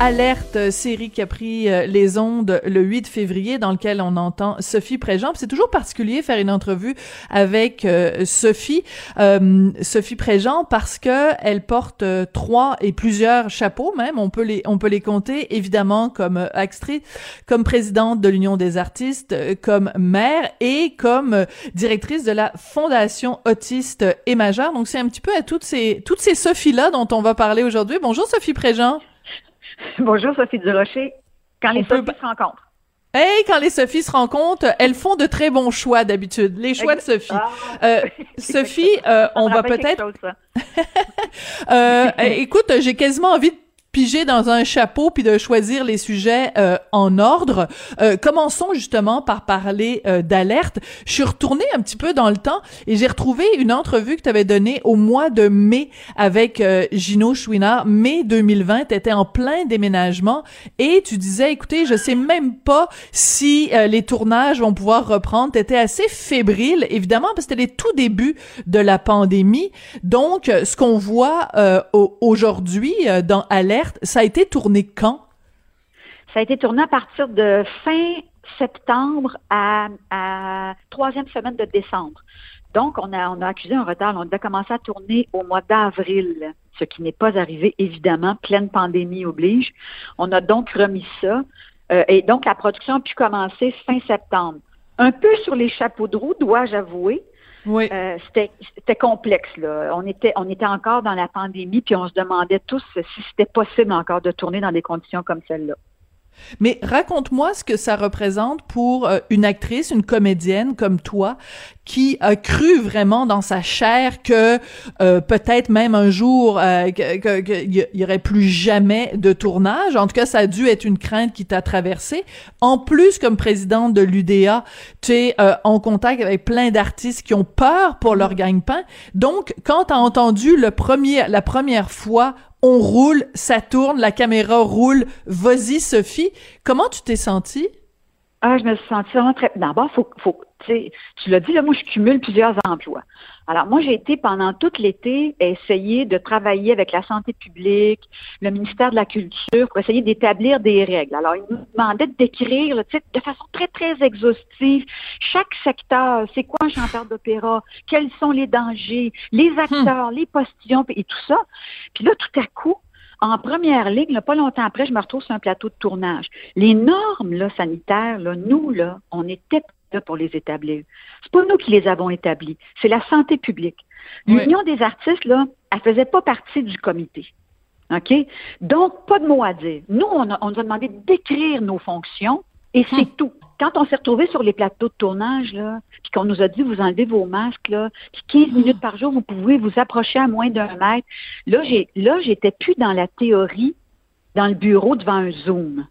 Alerte euh, série qui a pris euh, les ondes le 8 février dans lequel on entend Sophie Préjean. C'est toujours particulier faire une entrevue avec euh, Sophie Sophie Préjean parce que elle porte trois et plusieurs chapeaux même, on peut les on peut les compter évidemment comme actrice, comme présidente de l'Union des artistes, comme mère et comme directrice de la Fondation Autiste et Majeur. Donc c'est un petit peu à toutes ces toutes ces Sophies là dont on va parler aujourd'hui. Bonjour Sophie Préjean. Bonjour Sophie Durocher. Quand les Sophies se rencontrent. Hey, quand les Sophies se rencontrent, elles font de très bons choix d'habitude. Les choix de Sophie. Ah. Euh, Sophie, euh, on va peut-être. euh, écoute, j'ai quasiment envie de piger dans un chapeau puis de choisir les sujets euh, en ordre. Euh, commençons justement par parler euh, d'alerte. Je suis retournée un petit peu dans le temps et j'ai retrouvé une entrevue que tu avais donnée au mois de mai avec Gino Chouinard. Mai 2020, tu étais en plein déménagement et tu disais, écoutez, je sais même pas si les tournages vont pouvoir reprendre. Tu étais assez fébrile, évidemment, parce que c'était les tout débuts de la pandémie. Donc, ce qu'on voit aujourd'hui dans Alerte, ça a été tourné quand? Ça a été tourné à partir de fin septembre à, troisième semaine de décembre. Donc, on a, on a accusé un retard. On a commencé à tourner au mois d'avril, ce qui n'est pas arrivé, évidemment. Pleine pandémie oblige. On a donc remis ça. Euh, et donc, la production a pu commencer fin septembre. Un peu sur les chapeaux de roue, dois-je avouer, oui. Euh, c'était complexe. Là. On était, on était encore dans la pandémie, puis on se demandait tous si c'était possible encore de tourner dans des conditions comme celle-là. Mais raconte-moi ce que ça représente pour euh, une actrice, une comédienne comme toi, qui a cru vraiment dans sa chair que euh, peut-être même un jour euh, qu'il y, aurait plus jamais de tournage. En tout cas, ça a dû être une crainte qui t'a traversée. En plus, comme présidente de l'UDA, tu es en contact avec plein d'artistes qui ont peur pour leur gagne-pain. Donc, quand tu as entendu le premier, la première fois on roule, ça tourne, la caméra roule, vas-y Sophie. Comment tu t'es sentie? Ah, je me suis sentie vraiment très. D'abord, faut, faut, tu l'as dit, là, moi, je cumule plusieurs emplois. Alors, moi, j'ai été pendant tout l'été essayer de travailler avec la santé publique, le ministère de la Culture, pour essayer d'établir des règles. Alors, ils nous demandaient de décrire, de façon très, très exhaustive, chaque secteur, c'est quoi un chanteur d'opéra, quels sont les dangers, les hmm. acteurs, les postillons, et tout ça. Puis là, tout à coup, en première ligne, pas longtemps après, je me retrouve sur un plateau de tournage. Les normes là, sanitaires, là, nous, là, on était là pour les établir. C'est pas nous qui les avons établis, c'est la santé publique. L'Union des artistes, là, elle faisait pas partie du comité. OK? Donc, pas de mots à dire. Nous, on, nous a demandé d'écrire nos fonctions et c'est hum. tout. Quand on s'est retrouvé sur les plateaux de tournage, là, puis qu'on nous a dit vous enlevez vos masques, là, puis 15 minutes par jour, vous pouvez vous approcher à moins d'un mètre. Là, j'ai là, j'étais plus dans la théorie, dans le bureau devant un Zoom.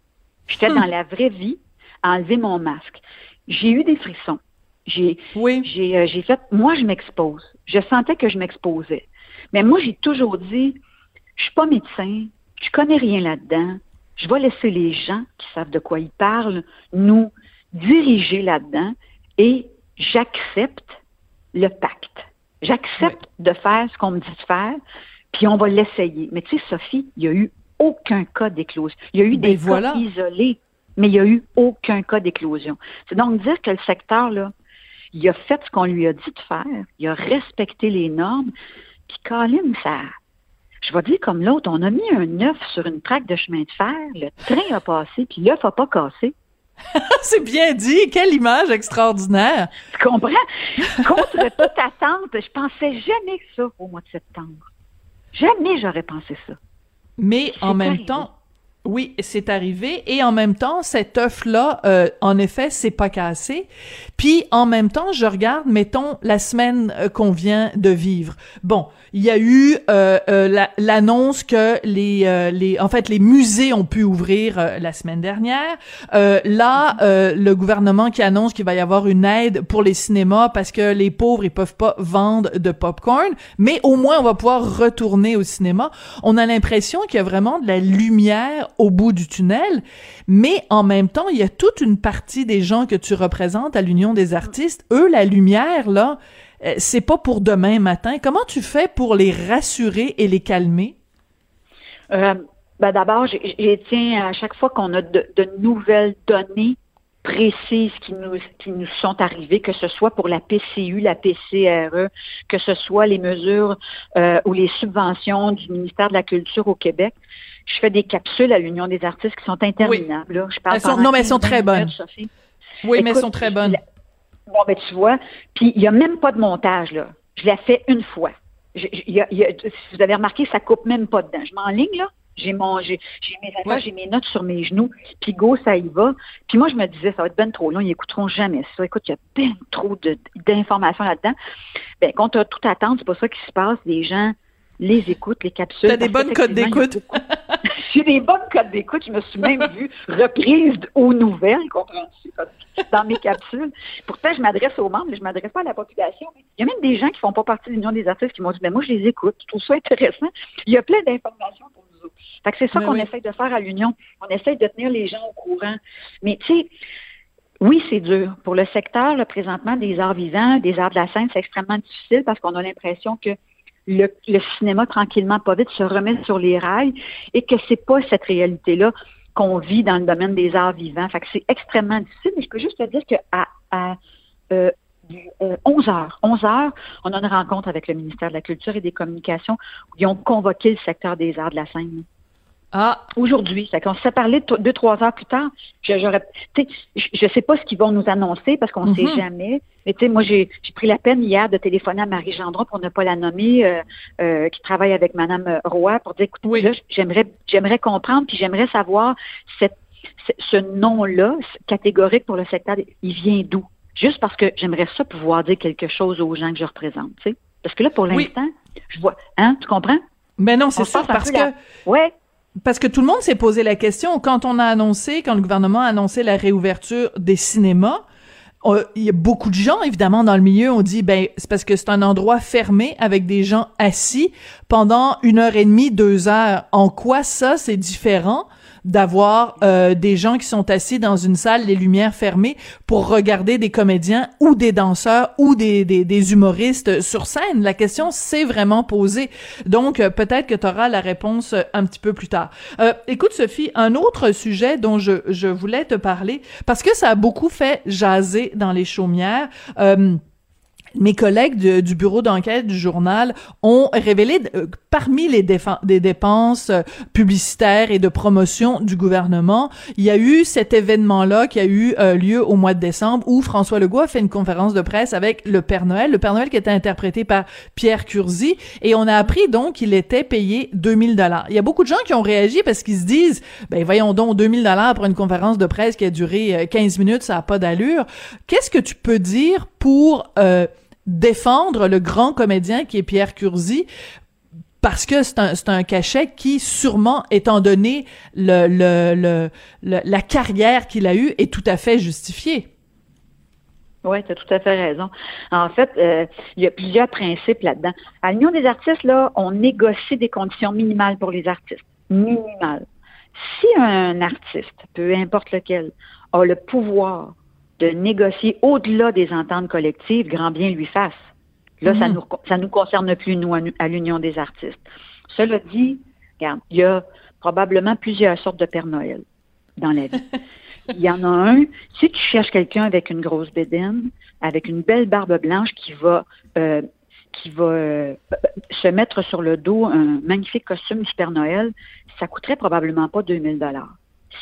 J'étais hum. dans la vraie vie, à enlever mon masque j'ai eu des frissons. J'ai, oui. j'ai, euh, j'ai fait, moi, je m'expose. Je sentais que je m'exposais. Mais moi, j'ai toujours dit, je suis pas médecin, je connais rien là-dedans. Je vais laisser les gens qui savent de quoi ils parlent nous diriger là-dedans et j'accepte le pacte. J'accepte de faire ce qu'on me dit de faire, puis on va l'essayer. Mais tu sais, Sophie, il n'y a eu aucun cas d'éclosion. Il y a eu ben des cas isolés mais il n'y a eu aucun cas d'éclosion. C'est donc dire que le secteur, là, il a fait ce qu'on lui a dit de faire, il a respecté les normes, puis Colin, ça, je vais dire comme l'autre, on a mis un œuf sur une traque de chemin de fer, le train a passé, puis l'œuf n'a pas cassé. C'est bien dit. Quelle image extraordinaire. Tu comprends? Contre toute attente, je pensais jamais ça au mois de septembre. Jamais j'aurais pensé ça. Mais en même temps, oui, c'est arrivé. Et en même temps, cet œuf-là, euh, en effet, c'est pas cassé. Puis, en même temps, je regarde, mettons, la semaine euh, qu'on vient de vivre. Bon, il y a eu euh, l'annonce que les, les, en fait, les musées ont pu ouvrir la semaine dernière. là, le gouvernement qui annonce qu'il va y avoir une aide pour les cinémas parce que les pauvres, ils peuvent pas vendre de popcorn. Mais au moins, on va pouvoir retourner au cinéma. On a l'impression qu'il y a vraiment de la lumière au bout du tunnel, mais en même temps, il y a toute une partie des gens que tu représentes à l'Union des artistes. Eux, la lumière, là, euh, c'est pas pour demain matin. Comment tu fais pour les rassurer et les calmer? Euh, ben d'abord, j'ai tiens à chaque fois qu'on a de, nouvelles données précises qui nous, qui nous sont arrivées, que ce soit pour la PCU, la PCRE, que ce soit les mesures euh, ou les subventions du ministère de la Culture au Québec. Je fais des capsules à l'Union des artistes qui sont interminables. Je parle non, mais elles sont très bonnes. Oui, mais elles sont très bonnes. Bon, ben tu vois, puis il n'y a même pas de montage, là. Je l'ai fait une fois. si vous avez remarqué, ça coupe même pas dedans. Je m'enligne, là. J'ai mon, j'ai, mes affaires, j'ai mes notes sur mes genoux, puis go, ça y va. Puis moi, je me disais, ça va être ben trop long, ils écouteront jamais ça. Écoute, il y a ben trop d'informations là-dedans. Ben, quand tu as tout attendre, c'est pas ça qui se passe. Les gens les écoutes, les capsules. T'as des bonnes codes d'écoute. J'ai des bonnes codes d'écoute. Je me suis même vue reprise aux nouvelles, comprends-tu, dans mes capsules. Pourtant, je m'adresse aux membres, mais je m'adresse pas à la population. Il y a même des gens qui font pas partie de l'Union des artistes qui m'ont dit, mais moi, je les écoute. Je trouve ça intéressant. Il y a plein d'informations pour nous autres. Fait que c'est ça qu'on essaye de faire à l'Union. On essaye de tenir les gens au courant. Mais, tu sais, oui, c'est dur. Pour le secteur, le présentement, des arts vivants, des arts de la scène, c'est extrêmement difficile parce qu'on a l'impression que le, cinéma, tranquillement, pas vite, se remet sur les rails et que c'est pas cette réalité-là qu'on vit dans le domaine des arts vivants. Fait que c'est extrêmement difficile, mais je peux juste te dire qu'à à, euh, 11 euh, heures, 11 heures, on a une rencontre avec le ministère de la Culture et des Communications où ils ont convoqué le secteur des arts de la scène. Ah. Aujourd'hui. Ça qu'on s'est parlé deux, trois heures plus tard. Je, je, sais pas ce qu'ils vont nous annoncer parce qu'on ne sait mhm. jamais. Mais tu sais, moi, j'ai, pris la peine hier de téléphoner à Marie Gendron pour ne pas la nommer, euh, euh, qui travaille avec Madame Roy, pour dire, écoute, j'aimerais, j'aimerais comprendre, puis j'aimerais savoir cette, ce nom-là, catégorique pour le secteur, il vient d'où? Juste parce que j'aimerais ça pouvoir dire quelque chose aux gens que je représente, tu sais. Parce que là, pour l'instant, je vois, hein, tu comprends? Mais ben non, c'est ça, parce que... Ouais, parce que tout le monde s'est posé la question quand on a annoncé, quand le gouvernement a annoncé la réouverture des cinémas. Euh, il y a beaucoup de gens, évidemment, dans le milieu, ont dit, ben, c'est parce que c'est un endroit fermé avec des gens assis pendant une heure et demie, deux heures. En quoi ça, c'est différent? D'avoir euh, des gens qui sont assis dans une salle, les lumières fermées, pour regarder des comédiens ou des danseurs ou des, des, des humoristes sur scène. La question s'est vraiment posée. Donc, euh, peut-être que tu auras la réponse euh, un petit peu plus tard. écoute, Sophie, un autre sujet dont je, je voulais te parler, parce que ça a beaucoup fait jaser dans les chaumières mes collègues du bureau d'enquête du journal ont révélé euh, parmi les dépenses euh, publicitaires et de promotion du gouvernement, il y a eu cet événement-là qui a eu euh, lieu au mois de décembre où François Legault a fait une conférence de presse avec le Père Noël, le Père Noël qui était interprété par Pierre Curzi et on a appris donc qu'il était payé 2000 dollars. Il y a beaucoup de gens qui ont réagi parce qu'ils se disent ben voyons donc 2000 dollars pour une conférence de presse qui a duré 15 minutes, ça a pas d'allure. Qu'est-ce que tu peux dire pour défendre le grand comédien qui est Pierre Curzi parce que c'est un, un cachet qui, sûrement, étant donné le, le, le, la carrière qu'il a eue, est tout à fait justifié. Oui, tu as tout à fait raison. En fait, euh, il y a plusieurs principes là-dedans. À l'Union des artistes, là, on négocie des conditions minimales pour les artistes. Minimales. Si un artiste, peu importe lequel, a le pouvoir de négocier au-delà des ententes collectives, grand bien lui fasse. Là, ça mhm. nous ça nous concerne plus, nous, à, l'Union des artistes. Cela dit, regarde, il y a probablement plusieurs sortes de Père Noël dans la vie. Il y en a un, si tu cherches quelqu'un avec une grosse bédaine, avec une belle barbe blanche qui va euh, qui va euh, se mettre sur le dos un magnifique costume du Père Noël, ça coûterait probablement pas 2000 dollars.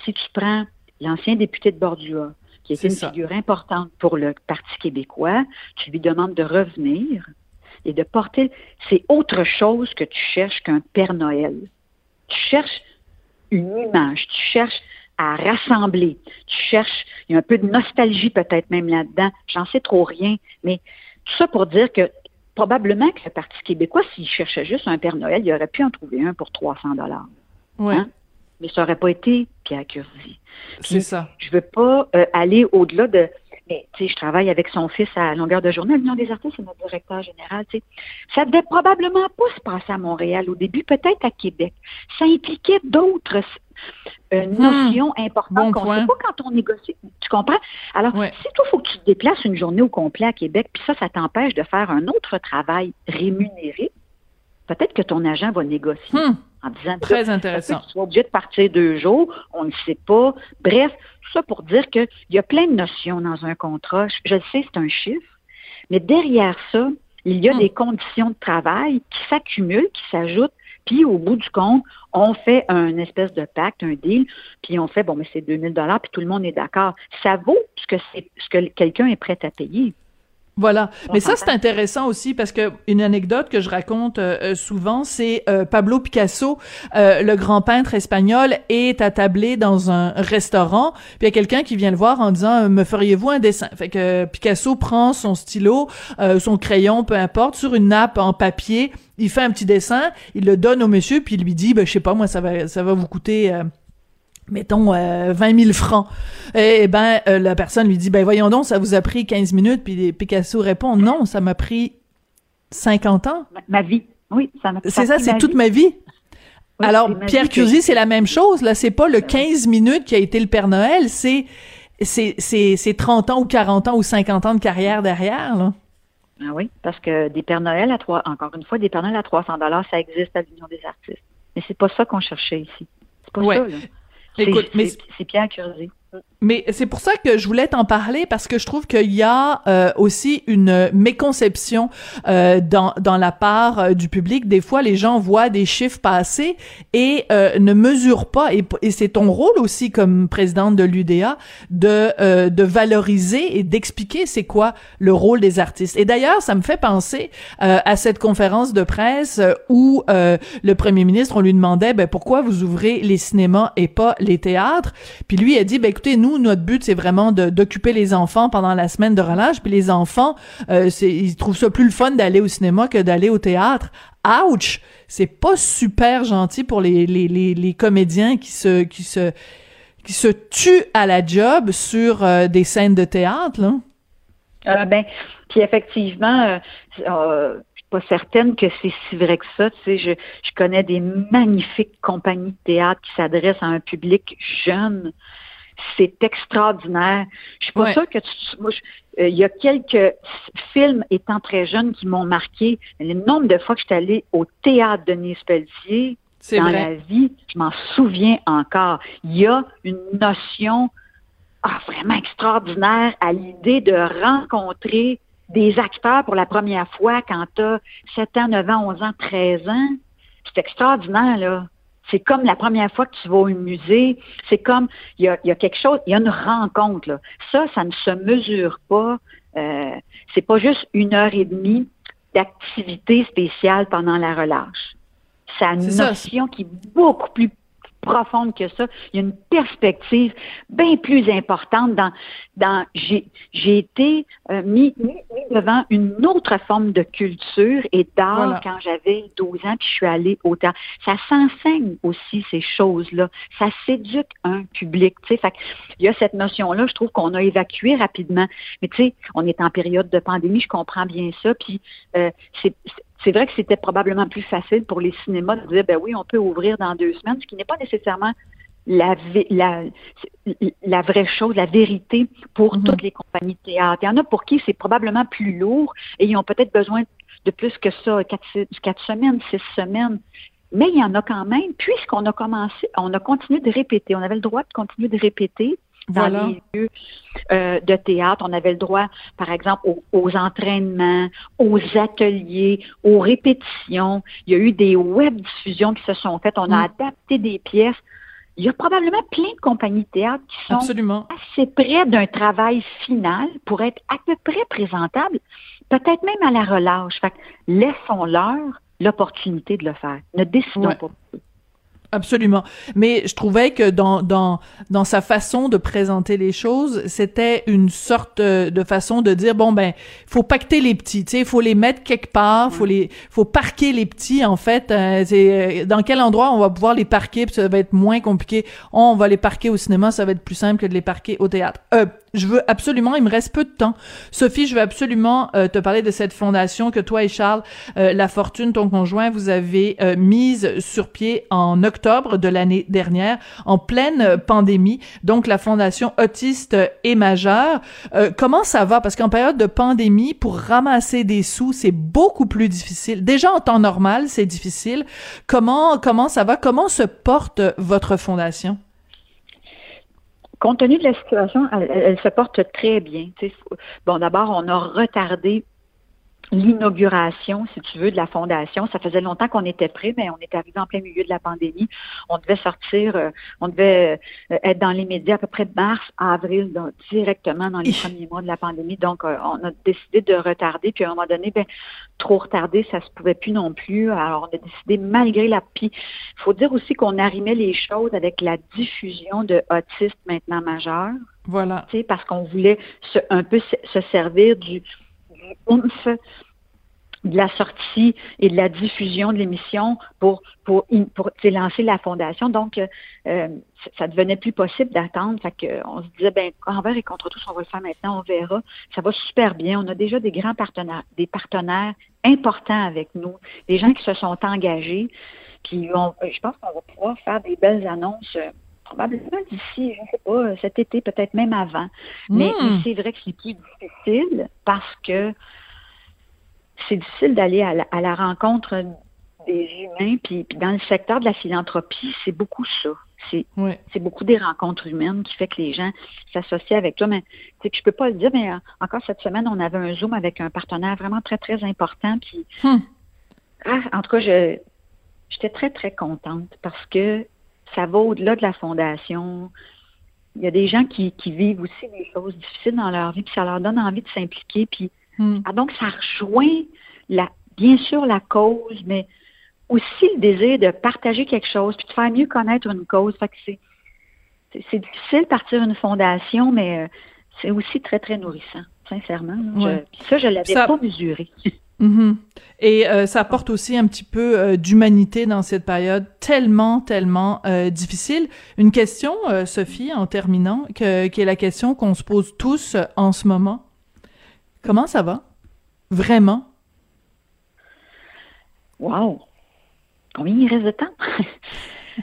Si tu prends l'ancien député de Bordua, qui est, une figure importante pour le Parti québécois, tu lui demandes de revenir et de porter. C'est autre chose que tu cherches qu'un Père Noël. Tu cherches une image, tu cherches à rassembler, tu cherches, il y a un peu de nostalgie peut-être même là-dedans, j'en sais trop rien, mais tout ça pour dire que probablement que le Parti québécois, s'il cherchait juste un Père Noël, il aurait pu en trouver un pour 300 dollars. Ouais. Hein? Mais ça n'aurait pas été Pierre Curzi. C'est ça. Je veux pas euh, aller au-delà de. Mais tu sais, je travaille avec son fils à longueur de journée. Le des artistes, c'est notre directeur général. Tu sais. Ça devait probablement pas se passer à Montréal au début, peut-être à Québec. Ça impliquait d'autres une hmm. notion importante qu'on ne sait pas quand on négocie. Tu comprends? Alors, si toi, il faut que tu te déplaces une journée au complet à Québec, puis ça, ça t'empêche de faire un autre travail rémunéré, peut-être que ton agent va négocier. Hmm. En disant, Très intéressant. Tu obligé de partir deux jours, on ne sait pas. Bref, ça pour dire qu'il y a plein de notions dans un contrat. Je, le sais, c'est un chiffre, mais derrière ça, il y a hmm. des conditions de travail qui s'accumulent, qui s'ajoutent, puis au bout du compte, on fait un espèce de pacte, un deal, puis on fait bon, mais c'est 2000 dollars, puis tout le monde est d'accord. Ça vaut ce que c'est ce que quelqu'un est prêt à payer. Voilà. Mais ça, c'est intéressant aussi parce que une anecdote que je raconte euh, euh, souvent, c'est euh, Pablo Picasso, le grand peintre espagnol, est attablé dans un restaurant. Puis il y a quelqu'un qui vient le voir en disant Me feriez-vous un dessin Fait que Picasso prend son stylo, son crayon, peu importe, sur une nappe en papier. Il fait un petit dessin, il le donne au monsieur, puis il lui dit ben, Je sais pas, moi, ça va, ça va vous coûter mettons euh, 20 000 francs. Et, eh ben euh, la personne lui dit ben voyons donc ça vous a pris 15 minutes puis Picasso répond non ça m'a pris 50 ans. Ma, vie. Oui, ça m'a C'est ça, c'est toute ma vie. Alors Pierre Curie, c'est la même chose là, c'est pas le 15 minutes qui a été le Père Noël, c'est c'est c'est 30 ans ou 40 ans ou 50 ans de carrière derrière là. Ah oui, parce que des Pères Noël à trois encore une fois des Pères Noël à 300 dollars, ça existe à l'Union des artistes. Mais c'est pas ça qu'on cherchait ici. C'est pas ça là. C'est Pierre Curie. Mais c'est pour ça que je voulais t'en parler parce que je trouve qu'il y a euh, aussi une méconception euh, dans dans la part euh, du public. Des fois, les gens voient des chiffres passer et ne mesurent pas. Et, et c'est ton rôle aussi comme présidente de l'UDA de de valoriser et d'expliquer c'est quoi le rôle des artistes. Et d'ailleurs, ça me fait penser à cette conférence de presse où le premier ministre on lui demandait ben pourquoi vous ouvrez les cinémas et pas les théâtres? Puis lui a dit ben écoutez nous, notre but, c'est vraiment d'occuper les enfants pendant la semaine de relâche. Puis les enfants, euh, ils trouvent ça plus le fun d'aller au cinéma que d'aller au théâtre. Ouch! C'est pas super gentil pour les, comédiens qui se, qui tuent à la job sur euh, des scènes de théâtre. Euh, ben, puis effectivement, euh, suis pas certaine que c'est si vrai que ça. Tu sais, je connais des magnifiques compagnies de théâtre qui s'adressent à un public jeune c'est extraordinaire. Je suis pas sûre que tu, euh, il y a quelques films étant très jeune qui m'ont marqué. Le nombre de fois que je suis allée au théâtre de Nice Pelletier dans la vie, je m'en souviens encore. Il y a une notion ah, vraiment extraordinaire à l'idée de rencontrer des acteurs pour la première fois quand tu as 7 ans, 9 ans, 11 ans, 13 ans. C'est extraordinaire, là. C'est comme la première fois que tu vas au musée. C'est comme, il y a, y a, quelque chose, il y a une rencontre. Là. Ça, ça ne se mesure pas. Euh, c'est pas juste une heure et demie d'activité spéciale pendant la relâche. C'est une notion qui est beaucoup plus profonde que ça. Il y a une perspective bien plus importante dans, dans j'ai, j'ai été euh, mis, mis, devant une autre forme de culture et d'art quand j'avais 12 ans, puis je suis allée au théâtre. Ça s'enseigne aussi ces choses-là. Ça s'éduque un public. Tu sais, fait il y a cette notion-là, je trouve qu'on a évacué rapidement. Mais tu sais, on est en période de pandémie, je comprends bien ça. Puis euh, c'est c'est vrai que c'était probablement plus facile pour les cinémas de dire, ben oui, on peut ouvrir dans deux semaines, ce qui n'est pas nécessairement la, la, la vraie chose, la vérité pour mhm. toutes les compagnies de théâtre. Il y en a pour qui c'est probablement plus lourd et ils ont peut-être besoin de plus que ça, quatre, quatre semaines, six semaines. Mais il y en a quand même, puisqu'on a commencé, on a continué de répéter, on avait le droit de continuer de répéter, dans les lieux euh, de théâtre. On avait le droit, par exemple, aux, entraînements, aux ateliers, aux répétitions. Il y a eu des web diffusions qui se sont faites. On a mm. adapté des pièces. Il y a probablement plein de compagnies de théâtre qui sont assez près d'un travail final pour être à peu près présentables, peut-être même à la relâche. Fait laissons-leur l'opportunité de le faire. Ne décidons pas. Absolument. Mais je trouvais que dans, dans, dans sa façon de présenter les choses, c'était une sorte de façon de dire, bon, ben, faut pacter les petits, tu sais, faut les mettre quelque part, faut les, faut parquer les petits, en fait. Euh, c'est, euh, dans quel endroit on va pouvoir les parquer, puis ça va être moins compliqué. on va les parquer au cinéma, ça va être plus simple que de les parquer au théâtre. Euh, je veux absolument, il me reste peu de temps. Sophie, je veux absolument euh, te parler de cette fondation que toi et Charles, euh, La Fortune, ton conjoint, vous avez euh, mise sur pied en octobre de l'année dernière, en pleine pandémie. Donc, la fondation autiste et majeure. comment ça va? Parce qu'en période de pandémie, pour ramasser des sous, c'est beaucoup plus difficile. Déjà, en temps normal, c'est difficile. Comment, comment ça va? Comment se porte votre fondation? Compte tenu de la situation, elle, se porte très bien. Bon, d'abord, on a retardé l'inauguration, si tu veux, de la fondation. Ça faisait longtemps qu'on était prêt, mais on est arrivé en plein milieu de la pandémie. On devait sortir, euh, on devait euh, être dans les médias à peu près de mars à avril, directement dans les premiers mois de la pandémie. Donc, euh, on a décidé de retarder. Puis à un moment donné, ben, trop retardé, ça se pouvait plus non plus. Alors, on a décidé, malgré la... Puis, il faut dire aussi qu'on arrimait les choses avec la diffusion de autistes maintenant majeurs. Voilà. Parce qu'on voulait se, un peu se servir du de la sortie et de la diffusion de l'émission pour pour, pour lancer la fondation. Donc, euh, ça devenait plus possible d'attendre. Fait que, on se disait, ben, envers et contre tous, on va le faire maintenant, on verra. Ça va super bien. On a déjà des grands partenaires, des partenaires importants avec nous, des gens qui se sont engagés. Puis, je pense qu'on va pouvoir faire des belles annonces euh, probablement d'ici, je ne sais pas, cet été, peut-être même avant. Mais, hmm. c'est vrai que c'est plus difficile parce que c'est difficile d'aller à, la, rencontre des humains. Puis, dans le secteur de la philanthropie, c'est beaucoup ça. C'est beaucoup des rencontres humaines qui fait que les gens s'associent avec toi. Mais je ne peux pas le dire, mais euh, encore cette semaine, on avait un Zoom avec un partenaire vraiment très, très important. Puis, hmm. ah, en tout cas, j'étais très, très contente parce que ça va au-delà de la fondation. Il y a des gens qui, vivent aussi des choses difficiles dans leur vie, puis ça leur donne envie de s'impliquer. Puis hmm. ah, donc, ça rejoint la, bien sûr la cause, mais aussi le désir de partager quelque chose, puis de faire mieux connaître une cause. Fait que c'est, c'est, difficile de partir une fondation, mais euh, c'est aussi très, très nourrissant, sincèrement. ça, je ne l'avais pas mesuré. Mhm. Et euh, ça apporte aussi un petit peu euh, d'humanité dans cette période tellement, tellement euh, difficile. Une question, Sophie, en terminant, que, qui est la question qu'on se pose tous en ce moment. Comment ça va? Vraiment? Wow! Combien il reste de temps?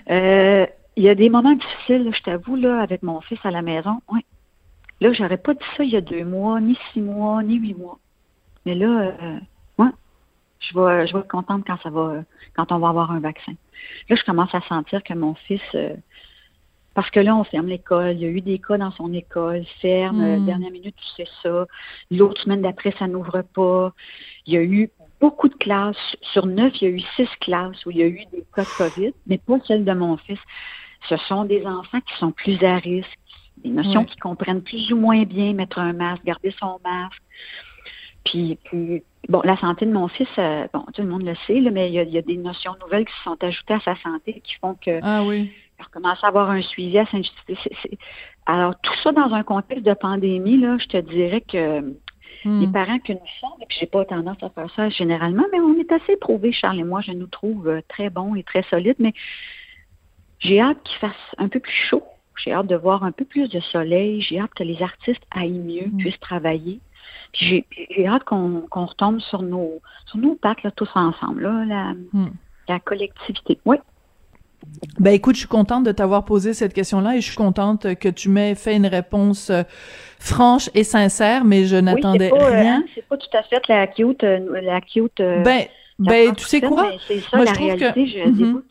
Il y a des moments difficiles, je t'avoue, là, avec mon fils à la maison. Ouais. Là, j'aurais pas dit ça il y a deux mois, ni six mois, ni huit mois. Mais là, je vais, je vais être contente quand ça va, quand on va avoir un vaccin. Là, je commence à sentir que mon fils, euh, parce que là, on ferme l'école. Il y a eu des cas dans son école, ferme, euh, hmm. dernière minute, tu sais ça. L'autre semaine d'après, ça n'ouvre pas. Il y a eu beaucoup de classes. Sur neuf, il y a eu six classes où il y a eu des cas de COVID, mais pas celles de mon fils. Ce sont des enfants qui sont plus à risque, des notions qui comprennent plus ou moins bien mettre un masque, garder son masque. Puis, puis Bon, la santé de mon fils, euh, bon, tout le monde le sait, mais il y, a, des notions nouvelles qui sont ajoutées à sa santé qui font que ah, oui. il recommence à avoir un suivi à saint Alors, tout ça dans un contexte de pandémie, là, je te dirais que hmm. les parents que nous sommes, et puis j'ai pas tendance à faire ça généralement, mais on est assez prouvés, Charles et moi, je nous trouve euh, très bons et très solides, mais j'ai hâte qu'il fasse un peu plus chaud. J'ai hâte de voir un peu plus de soleil. J'ai hâte que les artistes aillent mieux, hmm. puissent travailler j'ai hâte qu'on retombe sur nos, sur nos pattes là, tous ensemble, là, la, hmm. la collectivité. Oui. Ben écoute, je suis contente de t'avoir posé cette question-là et je suis contente que tu m'aies fait une réponse euh, franche et sincère, mais je n'attendais euh, rien. Hein, c'est pas tout à fait la cute, euh, la cute. ben, ben tu sais quoi? Moi, je trouve réalité. Que... Je mm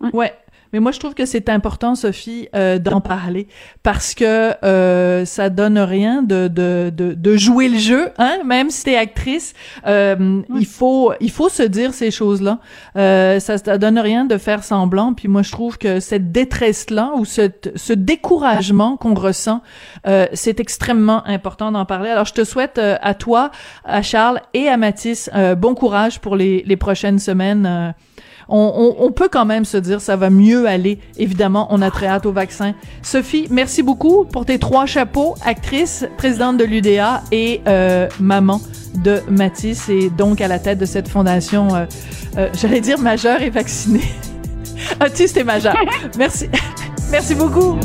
-hmm. ouais. Mais moi, je trouve que c'est important, Sophie, euh, d'en parler parce que euh, ça donne rien de, de, de, de, jouer le jeu, hein. Même si t'es actrice, euh, il faut il faut se dire ces choses-là. Euh, ça, ça donne rien de faire semblant. Puis moi, je trouve que cette détresse-là ou ce, ce découragement qu'on ressent, euh, c'est extrêmement important d'en parler. Alors, je te souhaite euh, à toi, à Charles et à Mathis bon courage pour les, les prochaines semaines on, peut quand même se dire ça va mieux aller. Évidemment, on a très hâte au vaccin. Sophie, merci beaucoup pour tes trois chapeaux, actrice, présidente de l'UDA et euh, maman de Matisse et donc à la tête de cette fondation, euh, euh, j'allais dire majeure et vaccinée. Autiste et majeur. Merci. merci beaucoup.